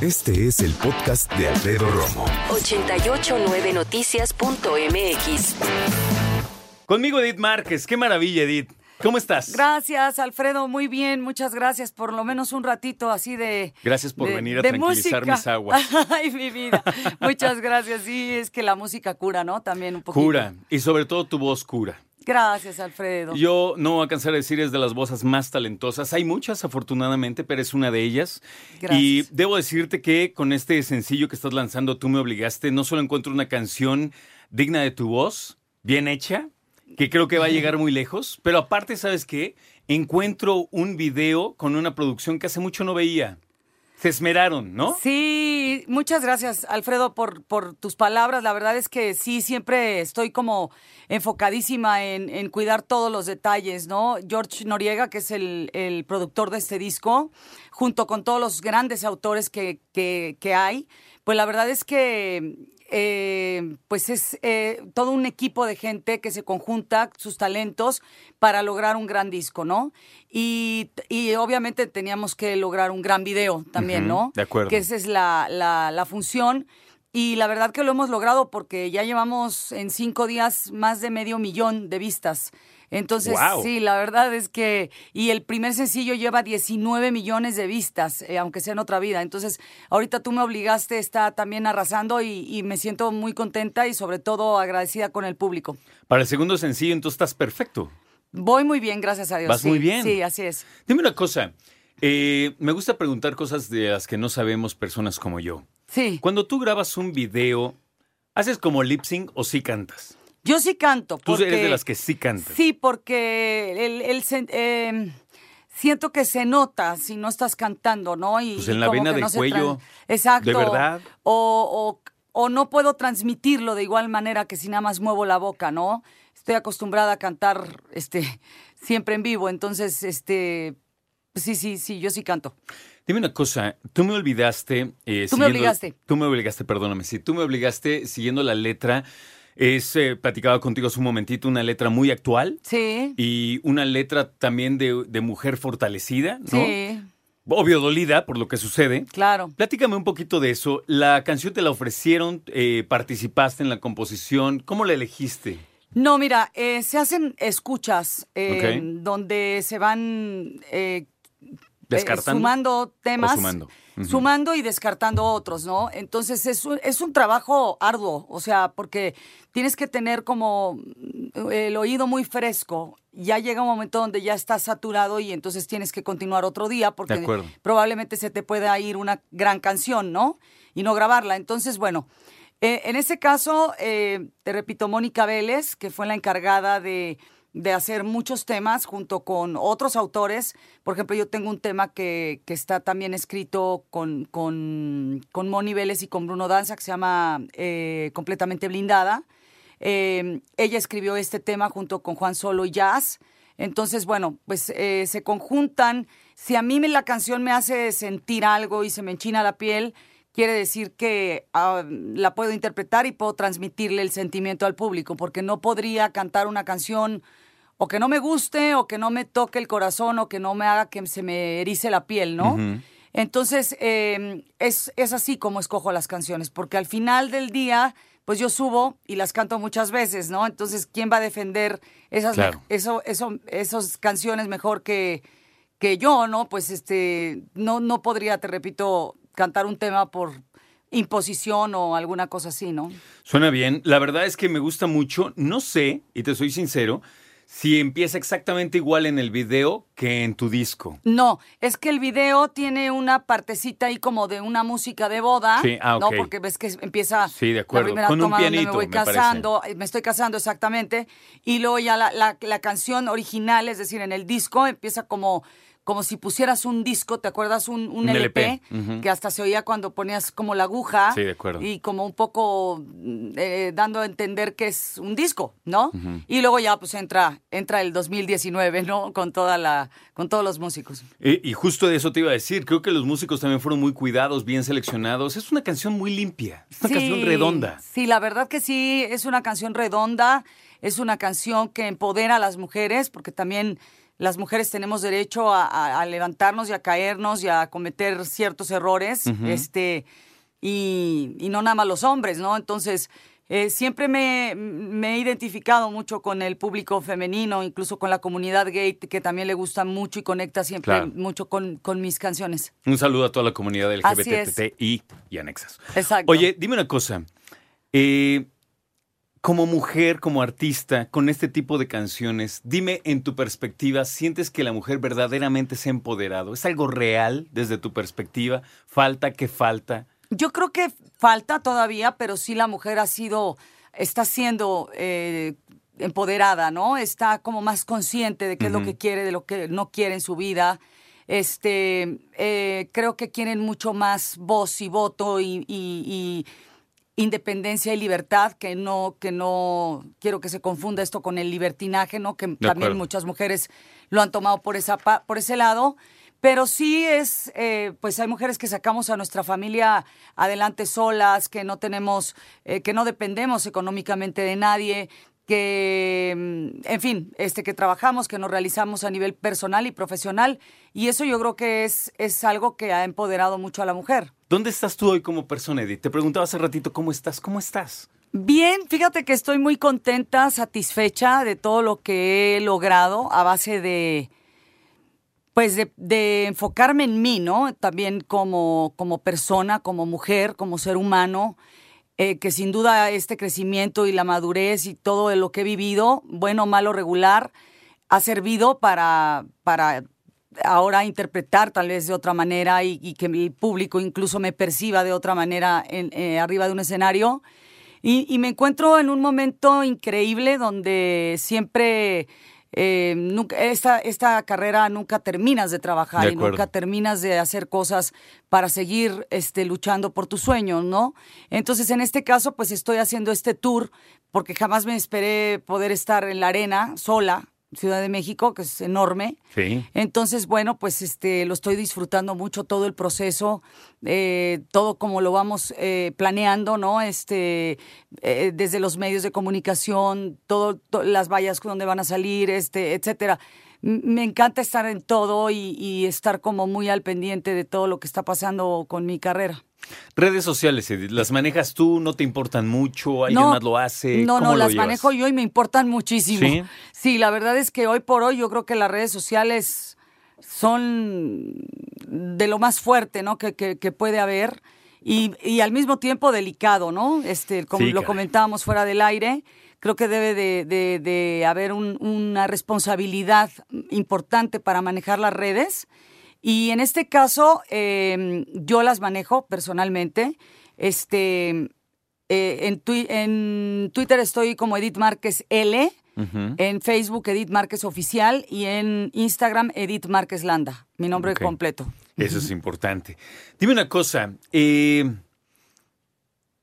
Este es el podcast de Alfredo Romo. 889noticias.mx. Conmigo Edith Márquez. Qué maravilla, Edith. ¿Cómo estás? Gracias, Alfredo. Muy bien, muchas gracias. Por lo menos un ratito así de. Gracias por de- venir a tranquilizar música. mis aguas. Ay, mi vida. Muchas gracias. Sí, es que la música cura, ¿no? También un poquito. Cura. Y sobre todo tu voz cura. Gracias, Alfredo. Yo no voy a cansar de decir es de las voces más talentosas. Hay muchas, afortunadamente, pero es una de ellas. Gracias. Y debo decirte que con este sencillo que estás lanzando, tú me obligaste, no solo encuentro una canción digna de tu voz, bien hecha, que creo que va a llegar muy lejos, pero aparte, ¿sabes qué? Encuentro un video con una producción que hace mucho no veía. Se esmeraron, ¿no? Sí, muchas gracias, Alfredo, por, por tus palabras. La verdad es que sí, siempre estoy como enfocadísima en, en cuidar todos los detalles, ¿no? George Noriega, que es el, el productor de este disco, junto con todos los grandes autores que, que, que hay, pues la verdad es que eh, pues es eh, todo un equipo de gente que se conjunta sus talentos para lograr un gran disco, ¿no? Y, y obviamente teníamos que lograr un gran video también, ¿no? de acuerdo. Que esa es la, la, la función. Y la verdad que lo hemos logrado porque ya llevamos en cinco días más de medio millón de vistas. Entonces, sí, la verdad es que, y el primer sencillo lleva 19 millones de vistas, eh, aunque sea en otra vida. Entonces, ahorita tú me obligaste, está también arrasando y, y me siento muy contenta y sobre todo agradecida con el público. Para el segundo sencillo, entonces estás perfecto. Voy muy bien, gracias a Dios. Vas sí, muy bien. Sí, así es. Dime una cosa. eh, me gusta preguntar cosas de las que no sabemos personas como yo. Sí. Cuando tú grabas un video, ¿haces como lip sync o sí cantas? Yo sí canto. Tú Porque, eres de las que sí cantas. Sí, porque el, eh, siento que se nota si no estás cantando, ¿no? Y, Pues en la vena del no cuello, Exacto. ¿de verdad? O, o, o no puedo transmitirlo de igual manera que si nada más muevo la boca, ¿no? Estoy acostumbrada a cantar este, siempre en vivo, entonces, este, sí, sí, sí, yo sí canto. Dime una cosa, tú me olvidaste. eh, Tú me obligaste. Tú me obligaste, perdóname. Sí, tú me obligaste siguiendo la letra. Es, eh, platicaba contigo hace un momentito, una letra muy actual Sí, y una letra también de, de mujer fortalecida, ¿no? sí, Obvio dolida por lo que sucede. claro. Platícame un poquito de eso. La canción te la ofrecieron, eh, participaste en la composición. ¿Cómo la elegiste? No, mira, eh, se hacen escuchas eh, donde se van eh, ¿Descartando? eh, sumando temas. ¿O sumando? Sumando y descartando otros, ¿no? Entonces es un, es un trabajo arduo, o sea, porque tienes que tener como mm, el oído muy fresco. Ya llega un momento donde ya estás saturado y entonces tienes que continuar otro día porque probablemente se te pueda ir una gran canción, ¿no? Y no grabarla. Entonces, bueno, eh, en ese caso, eh, te repito, Mónica Vélez, que fue la encargada de, de hacer muchos temas junto con otros autores. Por ejemplo, yo tengo un tema que, que está también escrito con, con, con Moni Vélez y con Bruno Danza, que se llama eh, Completamente Blindada. Eh, ella escribió este tema junto con Juan Solo y Jazz. Entonces, bueno, pues eh, se conjuntan. Si a mí me- la canción me hace sentir algo y se me enchina la piel, quiere decir que ah, la puedo interpretar y puedo transmitirle el sentimiento al público, porque no podría cantar una canción o que no me guste, o que no me toque el corazón, o que no me haga que se me erice la piel, ¿no? Entonces, eh, es, es así como escojo las canciones, porque al final del día, pues yo subo y las canto muchas veces, ¿no? Entonces, ¿quién va a defender esas, Claro. me- eso, eso, esas canciones mejor que, que yo, ¿no? Pues este, no, no podría, te repito, cantar un tema por imposición o alguna cosa así, ¿no? Suena bien. La verdad es que me gusta mucho. No sé, y te soy sincero, si empieza exactamente igual en el video que en tu disco. No, es que el video tiene una partecita ahí como de una música de boda, Sí, ah, ¿no? ok. Porque ves que empieza Sí, de acuerdo. la primera Con un pianito, me voy me casando, eh, me estoy casando exactamente, y luego ya la, la- la canción original, es decir, en el disco empieza como como si pusieras un disco, ¿te acuerdas? Un, un Un LP, que hasta se oía cuando ponías como la aguja. Sí, de acuerdo. Y como un poco mm, eh, dando a entender que es un disco, ¿no? Y luego ya pues entra, entra el 2019, ¿no? Con toda la, con todos los músicos. Y justo de eso te iba a decir. Creo que los músicos también fueron muy cuidados, bien seleccionados. Es una canción muy limpia. Es una Sí, canción redonda. Sí, la verdad que sí, es una canción redonda, es una canción que empodera a las mujeres, porque también las mujeres tenemos derecho a, levantarnos y a caernos y a cometer ciertos errores, este, y, y, no nada más los hombres, ¿no? Entonces, eh, siempre me, he identificado mucho con el público femenino, incluso con la comunidad gay, que también le gusta mucho y conecta siempre mucho con, mis canciones. Un saludo a toda la comunidad LGBTI y anexas. Exacto. Oye, dime una cosa. Eh, como mujer, como artista, con este tipo de canciones, dime en tu perspectiva, ¿sientes que la mujer verdaderamente se ha empoderado? ¿Es algo real desde tu perspectiva? ¿Falta? ¿Qué falta? Yo creo que falta todavía, pero sí la mujer ha sido, está siendo eh, empoderada, ¿no? Está como más consciente de qué es lo que quiere, de lo que no quiere en su vida. Este, eh, creo que quieren mucho más voz y voto y independencia y libertad, que no, que no quiero que se confunda esto con el libertinaje, ¿no? Que también muchas mujeres lo han tomado por esa por ese lado. Pero sí es, eh, pues hay mujeres que sacamos a nuestra familia adelante solas, que no tenemos, eh, que no dependemos económicamente de nadie, que, mm, en fin, este, que trabajamos, que nos realizamos a nivel personal y profesional. Y eso yo creo que es, es algo que ha empoderado mucho a la mujer. ¿Dónde estás tú hoy como persona, Edith? Te preguntaba hace ratito, ¿cómo estás? ¿Cómo estás? Bien, fíjate que estoy muy contenta, satisfecha de todo lo que he logrado a base de, pues de, de enfocarme en mí, ¿no? También como, como persona, como mujer, como ser humano. Eh, que sin duda este crecimiento y la madurez y todo lo que he vivido, bueno, malo, regular, ha servido para, para ahora interpretar tal vez de otra manera y, que el público incluso me perciba de otra manera eh, arriba de un escenario. y, me encuentro en un momento increíble donde siempre eh, nunca, esta, esta carrera nunca terminas de trabajar y nunca terminas de hacer cosas para seguir este, luchando por tus sueños, ¿no? Entonces, en este caso, pues estoy haciendo este tour porque jamás me esperé poder estar en la arena sola, Ciudad de México, que es enorme. Sí. Entonces, bueno, pues este lo estoy disfrutando mucho todo el proceso, eh, todo como lo vamos eh, planeando, ¿no? Este, eh, desde los medios de comunicación, todo, las vallas donde van a salir, este, etcétera. Me encanta estar en todo y estar como muy al pendiente de todo lo que está pasando con mi carrera. Redes sociales, Edith, ¿las manejas tú? ¿No te importan mucho? ¿Alguien más lo hace? No, no, las manejo yo y me importan muchísimo. ¿Sí? la verdad es que hoy por hoy yo creo que las redes sociales son de lo más fuerte, ¿no? Que, que, puede haber. Y, y, al mismo tiempo delicado, ¿no? Este, como lo comentábamos fuera del aire, creo que debe de, de, de haber un, una responsabilidad importante para manejar las redes y en este caso, em, yo las manejo personalmente. Este, eh, en, en, Twitter estoy como Edith Márquez L, en Facebook Edith Márquez Oficial y en Instagram Edith Márquez Landa, mi nombre completo. Eso es importante. Dime una cosa, eh,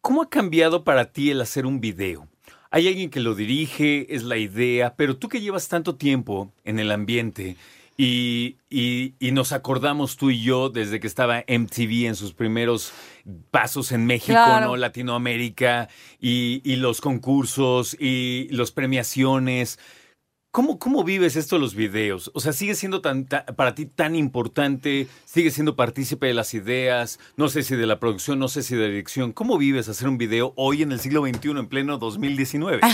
¿cómo ha cambiado para ti el hacer un video? Hay alguien que lo dirige, es la idea, pero tú que llevas tanto tiempo en el ambiente, y, nos acordamos tú y yo desde que estaba MTV en sus primeros pasos en México, ¿no? Latinoamérica, y, los concursos y las premiaciones. ¿Cómo, ¿Cómo vives esto de los videos? O sea, ¿sigue siendo tan, para ti tan importante? ¿Sigue siendo partícipe de las ideas? No sé si de la producción, no sé si de la dirección. ¿Cómo vives hacer un video hoy en el siglo XXI, en pleno 2019?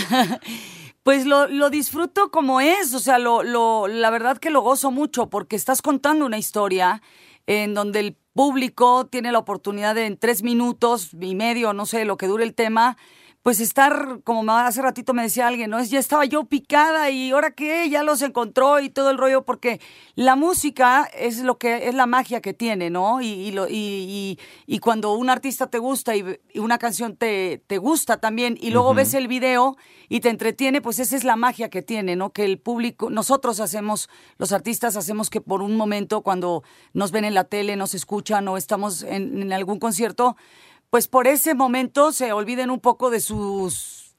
Pues lo, lo, disfruto como es, o sea, lo, lo, la verdad que lo gozo mucho porque estás contando una historia en donde el público tiene la oportunidad de en tres minutos y medio, no sé, lo que dure el tema, pues estar, como hace ratito me decía alguien, ¿no? Es, ya estaba yo picada y ahora qué, ya los encontró y todo el rollo, porque la música es lo que es la magia que tiene, ¿no? Y, lo, y, y, cuando un artista te gusta y, una canción te, te, gusta también, y luego ves el video y te entretiene, pues esa es la magia que tiene, ¿no? Que el público, nosotros hacemos, los artistas hacemos que por un momento cuando nos ven en la tele, nos escuchan o estamos en, en algún concierto, pues por ese momento se olviden un poco de sus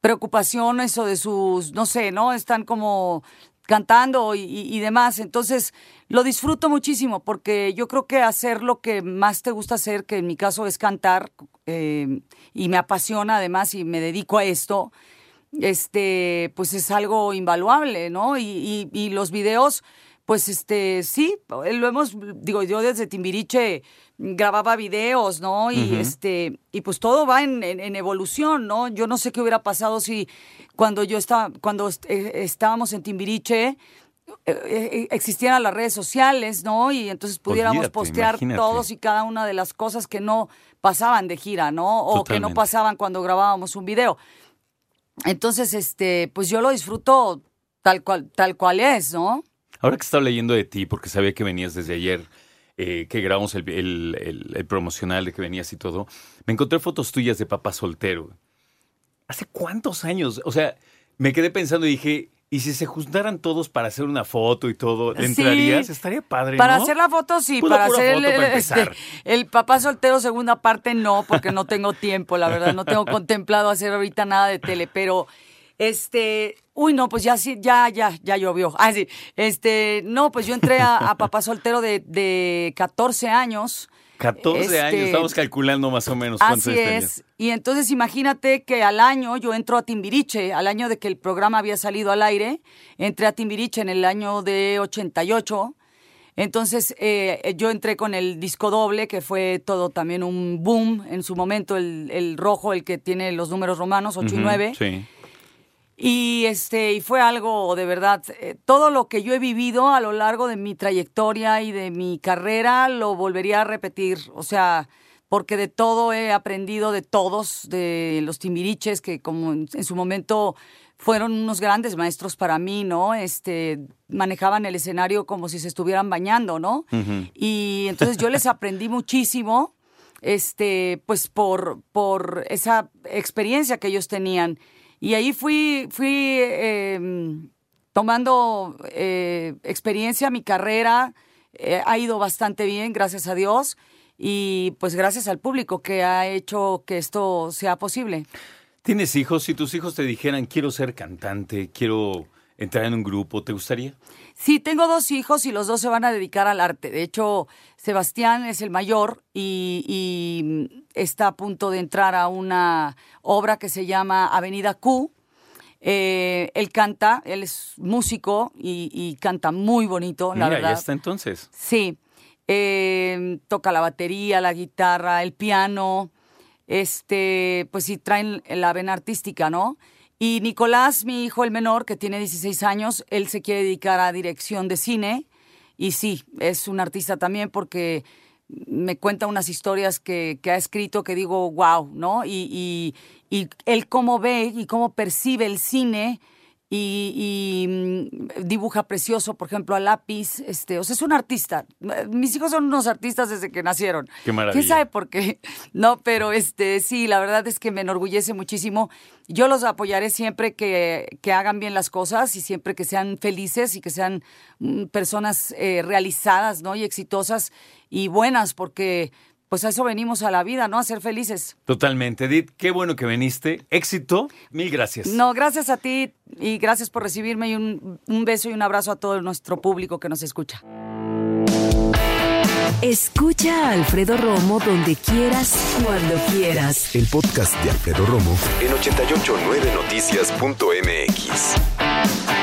preocupaciones o de sus, no sé, ¿no? Están como cantando y, demás. Entonces, lo disfruto muchísimo porque yo creo que hacer lo que más te gusta hacer, que en mi caso es cantar, eh, y me apasiona además y me dedico a esto, este, pues es algo invaluable, ¿no? Y, y, y los videos, pues este, sí, lo hemos, digo, yo desde Timbiriche grababa videos, ¿no? Y este, y pues todo va en, en, evolución, ¿no? Yo no sé qué hubiera pasado si cuando yo estaba, cuando eh, estábamos en Timbiriche, eh, eh, existieran las redes sociales, ¿no? Y entonces pudiéramos postear todos y cada una de las cosas que no pasaban de gira, ¿no? O que no pasaban cuando grabábamos un video. Entonces, este, pues yo lo disfruto tal cual, tal cual es, ¿no? Ahora que estaba leyendo de ti, porque sabía que venías desde ayer, eh, que grabamos el, el, promocional de que venías y todo, me encontré fotos tuyas de papá soltero. ¿Hace cuántos años? O sea, me quedé pensando y dije, y si se juntaran todos para hacer una foto y todo, entrarías? Estaría padre, Para hacer la foto, sí. para hacer el, este, el, papá soltero segunda parte, no, porque no tengo tiempo, la verdad. No tengo contemplado hacer ahorita nada de tele, pero... Este, uy, no, pues ya sí, ya, ya, ya llovió. Ah, sí. Este, no, pues yo entré a, papá soltero de, de 14 años 14 años, este, estamos calculando más o menos cuántos Así es. Y entonces imagínate que al año yo entro a Timbiriche, al año de que el programa había salido al aire, entré a Timbiriche en el año de 88. Entonces eh, yo entré con el disco doble, que fue todo también un boom en su momento, el, rojo, el que tiene los números romanos, 8 y 9. Sí. Y este, y fue algo de verdad, eh, todo lo que yo he vivido a lo largo de mi trayectoria y de mi carrera lo volvería a repetir. O sea, porque de todo he aprendido de todos, de los timbiriches, que como en, su momento fueron unos grandes maestros para mí, ¿no? Este, manejaban el escenario como si se estuvieran bañando, ¿no? Y entonces yo les aprendí muchísimo, este, pues por, por esa experiencia que ellos tenían. Y ahí fui, fui em, tomando eh, experiencia, mi carrera eh, ha ido bastante bien, gracias a Dios, y pues gracias al público que ha hecho que esto sea posible. ¿Tienes hijos? Si tus hijos te dijeran, quiero ser cantante, quiero entrar en un grupo, ¿te gustaría? Sí, tengo dos hijos y los dos se van a dedicar al arte. De hecho, Sebastián es el mayor y, está a punto de entrar a una obra que se llama Avenida Q. Eh, él canta, él es músico y, canta muy bonito, la verdad. ya está entonces. Sí, eh, toca la batería, la guitarra, el piano, este, pues sí, traen la vena artística, ¿no? Y Nicolás, mi hijo el menor, que tiene 16 años, él se quiere dedicar a dirección de cine. Y sí, es un artista también porque me cuenta unas historias que, ha escrito que digo, wow, ¿no? Y, y, y él cómo ve y cómo percibe el cine y, mm, dibuja precioso, por ejemplo, a lápiz. Este, o sea, es un artista. Mis hijos son unos artistas desde que nacieron. Qué maravilla. ¿Quién sabe por qué? No, pero este, sí, la verdad es que me enorgullece muchísimo. Yo los apoyaré siempre que, que hagan bien las cosas y siempre que sean felices y que sean mm, personas eh, realizadas, ¿no? Y exitosas y buenas, porque pues a eso venimos a la vida, ¿no? A ser felices. Totalmente, Edith. Qué bueno que viniste. Éxito. Mil gracias. No, gracias a ti y gracias por recibirme y un, un beso y un abrazo a todo nuestro público que nos escucha. Escucha a Alfredo Romo donde quieras, cuando quieras. El podcast de Alfredo Romo en 889noticias.mx.